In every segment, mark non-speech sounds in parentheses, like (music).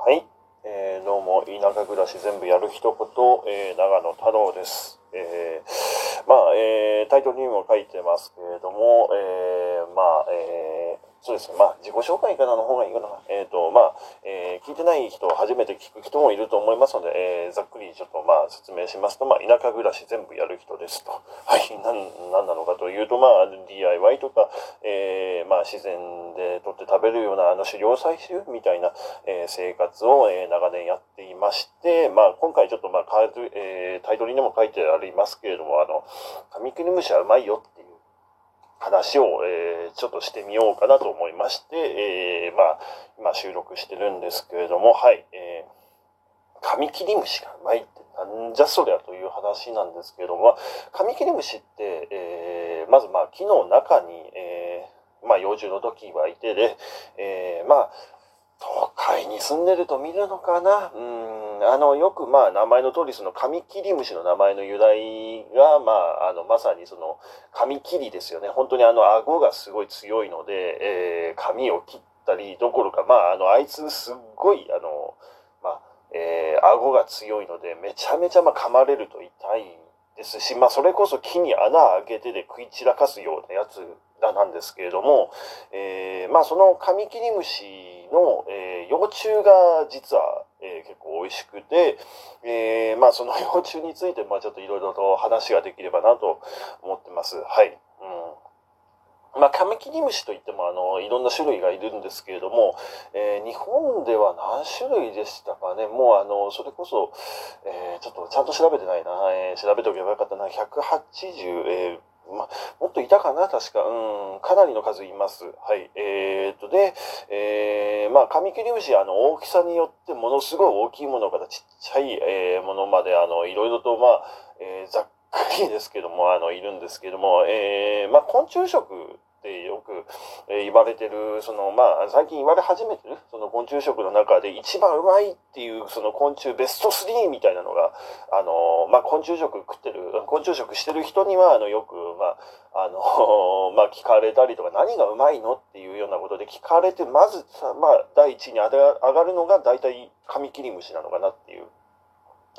はい、えー、どうも田舎暮らし全部やる一言、えー、長野太郎です。えー、まあ、えー、タイトルにも書いてますけれども、えー、まあ、えー、そうですね、まあ、自己紹介からの方がいいかな。えっ、ー、と、まあ、えー、聞いてない人、初めて聞く人もいると思いますので、えー、ざっくりちょっとまあ説明しますと、まあ、田舎暮らし全部やる人ですと。(laughs) はい、なん、なんなのかというと、まあ、DIY とか、えー、まあ、自然で取って食べるような、あの、狩猟採集みたいな、えー、生活を、えー、長年やっていまして、まあ、今回ちょっと、まあ、えー、タイトルにも書いてありますけれども、あの、カミキリムシはうまいよって話を、えー、ちょっとしてみようかなと思いまして、えー、まあ、今収録してるんですけれども、はい、えー、カミキリムシがうまいってなんじゃそりゃという話なんですけれども、カミキリムシって、えー、まずまあ木の中に、えー、まあ幼獣の時はいてで、えー、まあ、都会に住んでると見るのかな？うん、あの、よくまあ名前の通りそのカミキリムシの名前の由来が、まあ、あの、まさにその、カミキリですよね。本当にあの、顎がすごい強いので、えー、髪を切ったりどころか、まあ、あの、あいつすっごい、あの、まあ、えー、顎が強いので、めちゃめちゃまあ噛まれると痛いですし、まあ、それこそ木に穴開けてで食い散らかすようなやつらなんですけれども、えー、まあ、そのカミキリムシの、えー、幼虫が実は、えー、結構美味しくて、え、まあ、その幼虫について、まあ、ちょっといろいろと話ができればなと思ってます。はい。まあ、カミキリムシといっても、あの、いろんな種類がいるんですけれども、えー、日本では何種類でしたかね？もう、あの、それこそ、えー、ちょっとちゃんと調べてないな。えー、調べておけばよかったな。180、えーまもっといたかな？確か。うん、かなりの数います。はい。えー、っと、で、えー、まあ、カミキリムシ、あの、大きさによってものすごい大きいものからちっちゃい、えー、ものまで、あの、いろいろと、まあ、えー、ざっくりですけども、あの、いるんですけども、えー、まあ、昆虫食ってよく、えー、言われてる、その、まあ、最近言われ始めてる、その昆虫食の中で一番うまいっていう、その昆虫ベスト3みたいなのが、あの、まあ、昆虫食食ってる、昆虫食してる人には、あの、よく、まあ、あの、(laughs) まあ、聞かれたりとか、何がうまいのっていうようなことで聞かれて、まず、まあ、第一に上がるのが、大体、カミキリムシなのかなっていう。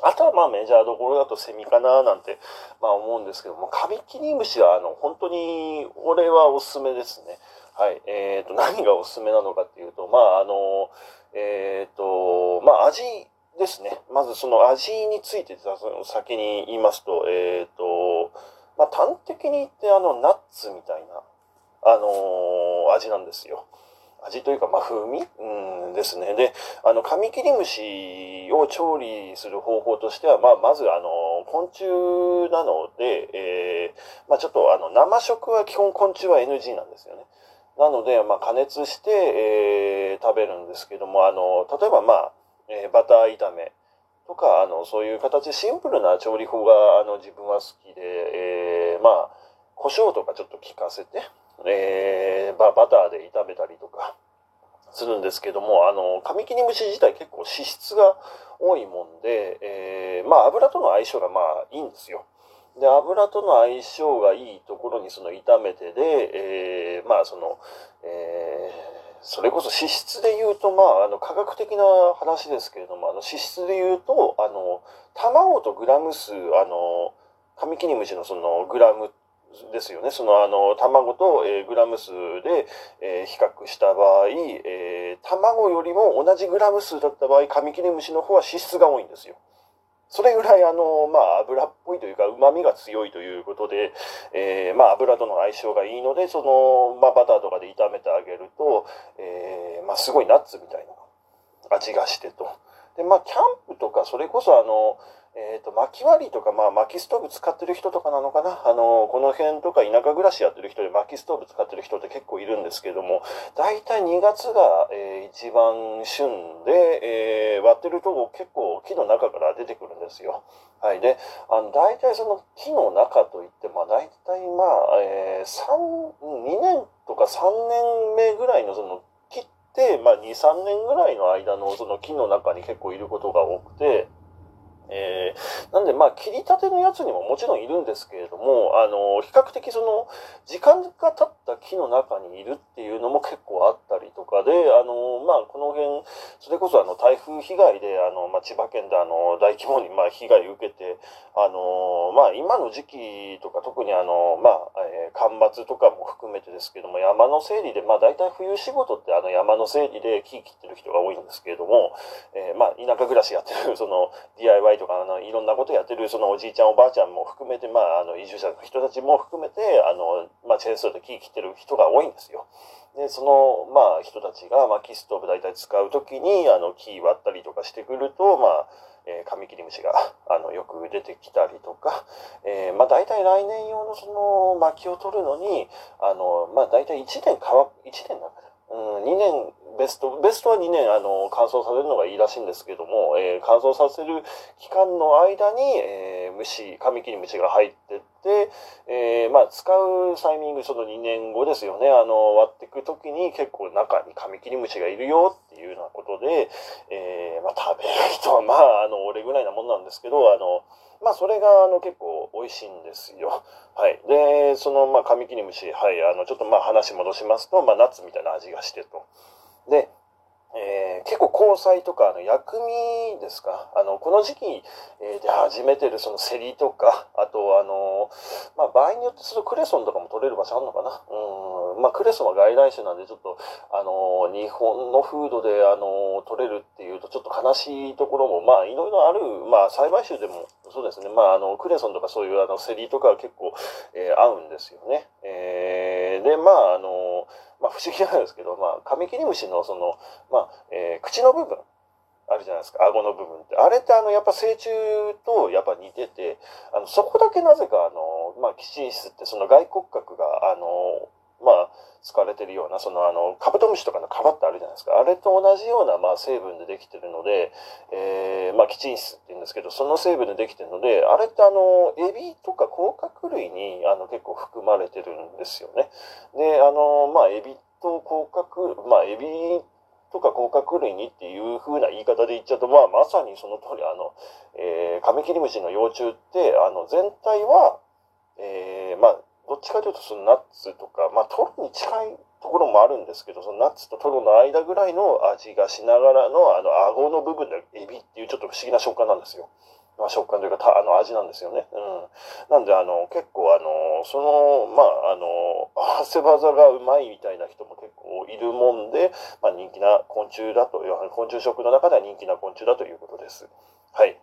あとはまあメジャーどころだとセミかななんてまあ思うんですけども、カミキリムシはあの本当に俺はおすすめですね。はい。えっ、ー、と、何がおすすめなのかっていうと、まああの、えっ、ー、と、まあ味ですね。まずその味について先に言いますと、えっ、ー、と、まあ端的に言ってあのナッツみたいな、あの味なんですよ。味というか、まあ、風味？うんですね。で、あの、カミキリムシを調理する方法としては、まあ、まず、あの、昆虫なので、えー、まあ、ちょっと、あの、生食は基本昆虫は NG なんですよね。なので、まあ、加熱して、えー、食べるんですけども、あの、例えば、まあ、えー、バター炒めとか、あの、そういう形で、シンプルな調理法が、あの、自分は好きで、えー、まあ、胡椒とかちょっと効かせて、えー、ババターで炒めたりとかするんですけども、あの、カミキリムシ自体結構脂質が多いもんで、えー、まあ油との相性がまあいいんですよ。で、油との相性がいいところにその炒めてで、えー、まあその、えー、それこそ脂質で言うと、まあ、あの、科学的な話ですけれども、あの、脂質で言うと、あの、卵とグラム数、あの、カミキリムシのそのグラムってですよね。そのあの卵と、えー、グラム数で、えー、比較した場合、えー、卵よりも同じグラム数だった場合、カミキリムシの方は脂質が多いんですよ。それぐらいあの、まあ、油っぽいというか、旨味が強いということで、えー、まあ、油との相性がいいので、その、まあ、バターとかで炒めてあげると、えー、まあ、すごいナッツみたいな味がしてと。で、まあ、キャンプとか、それこそあの、えっ、ー、と、薪割りとか、まあ、薪ストーブ使ってる人とかなのかな？あの、この辺とか田舎暮らしやってる人で薪ストーブ使ってる人って結構いるんですけども、大体2月が、えー、一番旬で、えー、割ってると結構木の中から出てくるんですよ。はい。で、あの、大体その木の中といって、まあ、大体まあ、えー、3、2年とか3年目ぐらいのその、まあ、2、3年ぐらいの間のその木の中に結構いることが多くて、えー、なんで、まあ、切りたてのやつにももちろんいるんですけれども、あの、比較的その、時間が経った木の中にいるっていうのも結構あったりとかで、あの、まあ、この辺、それこそあの、台風被害で、あの、まあ、千葉県であの、大規模に、まあ、被害を受けて、あの、まあ、今の時期とか、特にあの、まあ、えー、干ばつとかも含めてですけども、山の整理で、まあ、大体冬仕事ってあの、山の整理で木切ってる人が多いんですけれども、えー、まあ、田舎暮らしやってる、(laughs) その、DIY とかあのいろんなことやってるそのおじいちゃんおばあちゃんも含めて、まあ、あの移住者の人たちも含めてあの、まあ、チェーンソーで木切ってる人が多いんですよ。でその、まあ、人たちが、まあ、キストーブ大体使う時にあの木割ったりとかしてくると、まあえー、カミキリムシがあのよく出てきたりとか、えー、まあ、大体来年用のその薪を取るのにあの、まあ、大体1年乾1年なんかうん、2年ベスト、ベストは2年、あの、乾燥させるのがいいらしいんですけども、えー、乾燥させる期間の間に、えー、虫、カミキリムシが入ってって、えー、まあ、使うタイミング、その2年後ですよね、あの、割っていくときに結構中にカミキリムシがいるよっていうようなことで、えー、まあ、食べる人は、まあ、あの、俺ぐらいなもんなんですけど、あの、まあ、それが、あの、結構美味しいんですよ。はい。で、その、まあ、カミキリムシ、はい、あの、ちょっとまあ、話戻しますと、まあ、ナッツみたいな味がしてと。で、えー、結構交際とかあの薬味ですか？あのこの時期、えー、で始めてるそのセリとかあとあの、まあ、場合によってそのクレソンとかも取れる場所あるのかな？うん、まあ、クレソンは外来種なんでちょっとあの日本の風土であの取れるっていうとちょっと悲しいところもまあいろいろある、まあ、栽培種でもそうですね、まあ、あのクレソンとかそういうあのセリとかは結構、えー、合うんですよね。えー、でまああのまあ、不思議なんですけど、まあ、カミキリムシのその、まあえー、口の部分あるじゃないですか。顎の部分って。あれってあのやっぱ成虫とやっぱ似ててあのそこだけなぜかあの、まあ、基地室ってその外骨格があのまあ使われてるようなそのあのカブトムシとかの皮ってあるじゃないですかあれと同じような、まあ、成分でできてるので、えーまあ、基地室って言うんですけどその成分でできてるのであれってあのエビとか甲殻類にあの結構含まれてるんですよね。であのまあエビと甲殻まあエビとか甲殻類にっていう風な言い方で言っちゃうと、まあ、まさにその通り、あの、えー、カミキリムシの幼虫って、あの、全体は、えー、っちかというとそのナッツとか、まあ、トロに近いところもあるんですけど、そのナッツとトロの間ぐらいの味がしながらの、あの、顎の部分でエビっていうちょっと不思議な食感なんですよ。まあ、食感というか、あの、味なんですよね。うん。なんで、あの、結構、あの、その、まあ、あの、合わせ技がうまいみたいな人も結構いるもんで、まあ、人気な昆虫だと、昆虫食の中では人気な昆虫だということです。はい。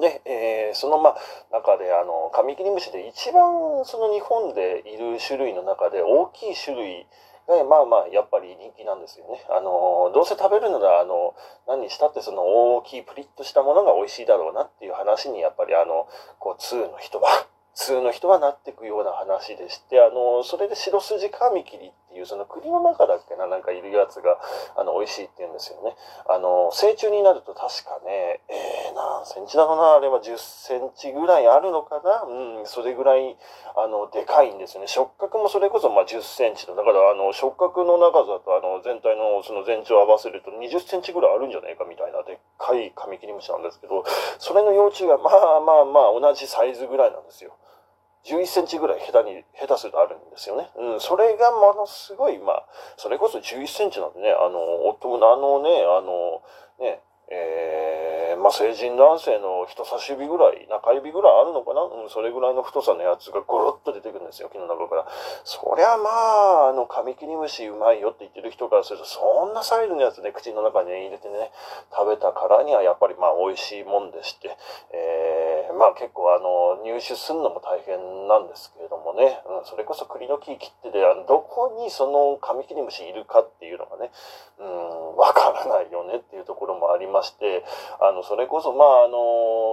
で、えー、そのまあ中であのカミキリムシで一番その日本でいる種類の中で大きい種類がまあまあやっぱり人気なんですよね。あのどうせ食べるならあの何にしたってその大きいプリッとしたものが美味しいだろうなっていう話にやっぱりあのこう通の人は通の人はなっていくような話でしてあのそれで白筋カミキリっていうその栗の中だっけななんかいるやつがあの美味しいって言うんですよね。あの成虫になると確かねえー、何センチだろうなあれは10センチぐらいあるのかなうんそれぐらいあのでかいんですよね。触覚もそれこそまあ10センチだだからあの触覚の長さとあの全体のその全長を合わせると20センチぐらいあるんじゃないかみたいなでっかいカミキリムシなんですけどそれの幼虫がまあまあまあ同じサイズぐらいなんですよ。11センチぐらい下手に、下手するとあるんですよね。うん、それがものすごい、まあ、それこそ11センチなんでね、あの、夫もあのね、あの、ね、えー、まあ、成人男性の人差し指ぐらい、中指ぐらいあるのかな？うん、それぐらいの太さのやつがゴロッと出てくるんですよ、木の中から。そりゃまあ、あの、カミキリムシうまいよって言ってる人からすると、そんなサイズのやつね、口の中に、入れてね、食べたからにはやっぱりまあ、美味しいもんでして、えー、まあ結構あの、入手するのも大変なんですけれどもね、うん、それこそ栗の木切ってで、あのどこにそのカミキリムシいるかっていうのがね、うん、わからないよねっていうところもありまして、あの、それこそ、まあ、あの、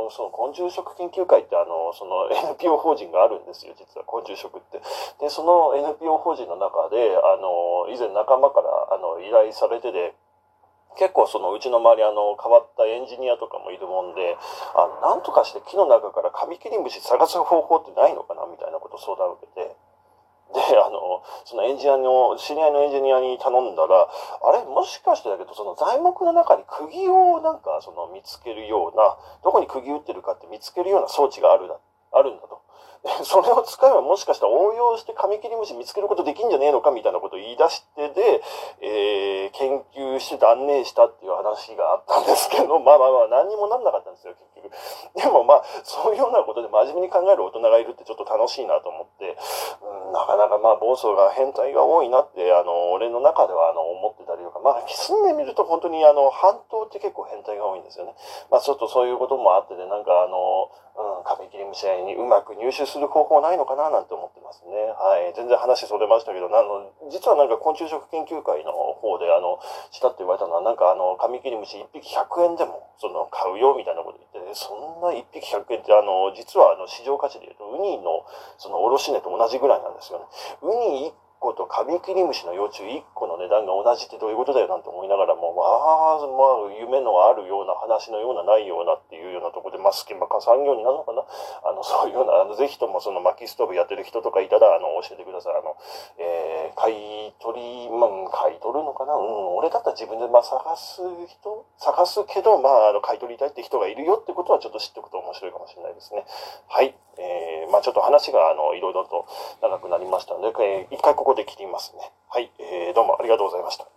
その昆虫食研究会って、あの、その (laughs) NPO 法人があるんですよ、実は昆虫食って。で、その NPO 法人の中で、あの、以前仲間から、あの、依頼されてで、結構そのうちの周りあの変わったエンジニアとかもいるもんで、あの、なんとかして木の中からカミキリムシ探す方法ってないのかなみたいなことを相談を受けて、で、あの、そのエンジニアの、知り合いのエンジニアに頼んだら、あれ？もしかしてだけど、その材木の中に釘をなんか、その見つけるような、どこに釘打ってるかって見つけるような装置がある、あるんだと。(laughs) それを使えばもしかしたら応用してカミキリムシ見つけることできんじゃねえのかみたいなことを言い出してで、えー、研究して断念したっていう話があったんですけど、(laughs) まあまあまあ何にもなんなかったんですよ、結局。でもまあ、そういうようなことで真面目に考える大人がいるってちょっと楽しいなと思って、うん、なかなかまあ暴走が変態が多いなって、あの、俺の中ではあの思ってたりとか、まあ住んでみると本当にあの、半島って結構変態が多いんですよね。まあちょっとそういうこともあってで、なんかあの、うん、カミキリムシにうまく入手する方法ないのかななんて思ってますね。はい。全然話それましたけど、あの、実はなんか昆虫食研究会の方で、あの、したって言われたのは、なんかあの、カミキリムシ1匹100円でも、その、買うよみたいなこと言って、そんな1匹100円って、あの、実はあの、市場価値で言うと、ウニの、その、卸値と同じぐらいなんですよね。ウニ1個とカミキリムシの幼虫1個の値段が同じってどういうことだよなんて思いながらも、まあ、まあ、夢のあるような話のようなないようなっていうようなところで、まあ、隙間か産業になるのかなあの、そういうような、あの、ぜひともその薪ストーブやってる人とかいたら、あの、教えてください。あの、えー、買い取り、まあ、買い取るのかなうん、俺だったら自分で、まあ、探す人探すけど、まあ、あの、買い取りたいって人がいるよってことはちょっと知っておくと面白いかもしれないですね。はい。えー、まあ、ちょっと話が、あの、いろいろと長くなりましたので、えー、一回ここで切りますね。はい、えー、どうもありがとうございました。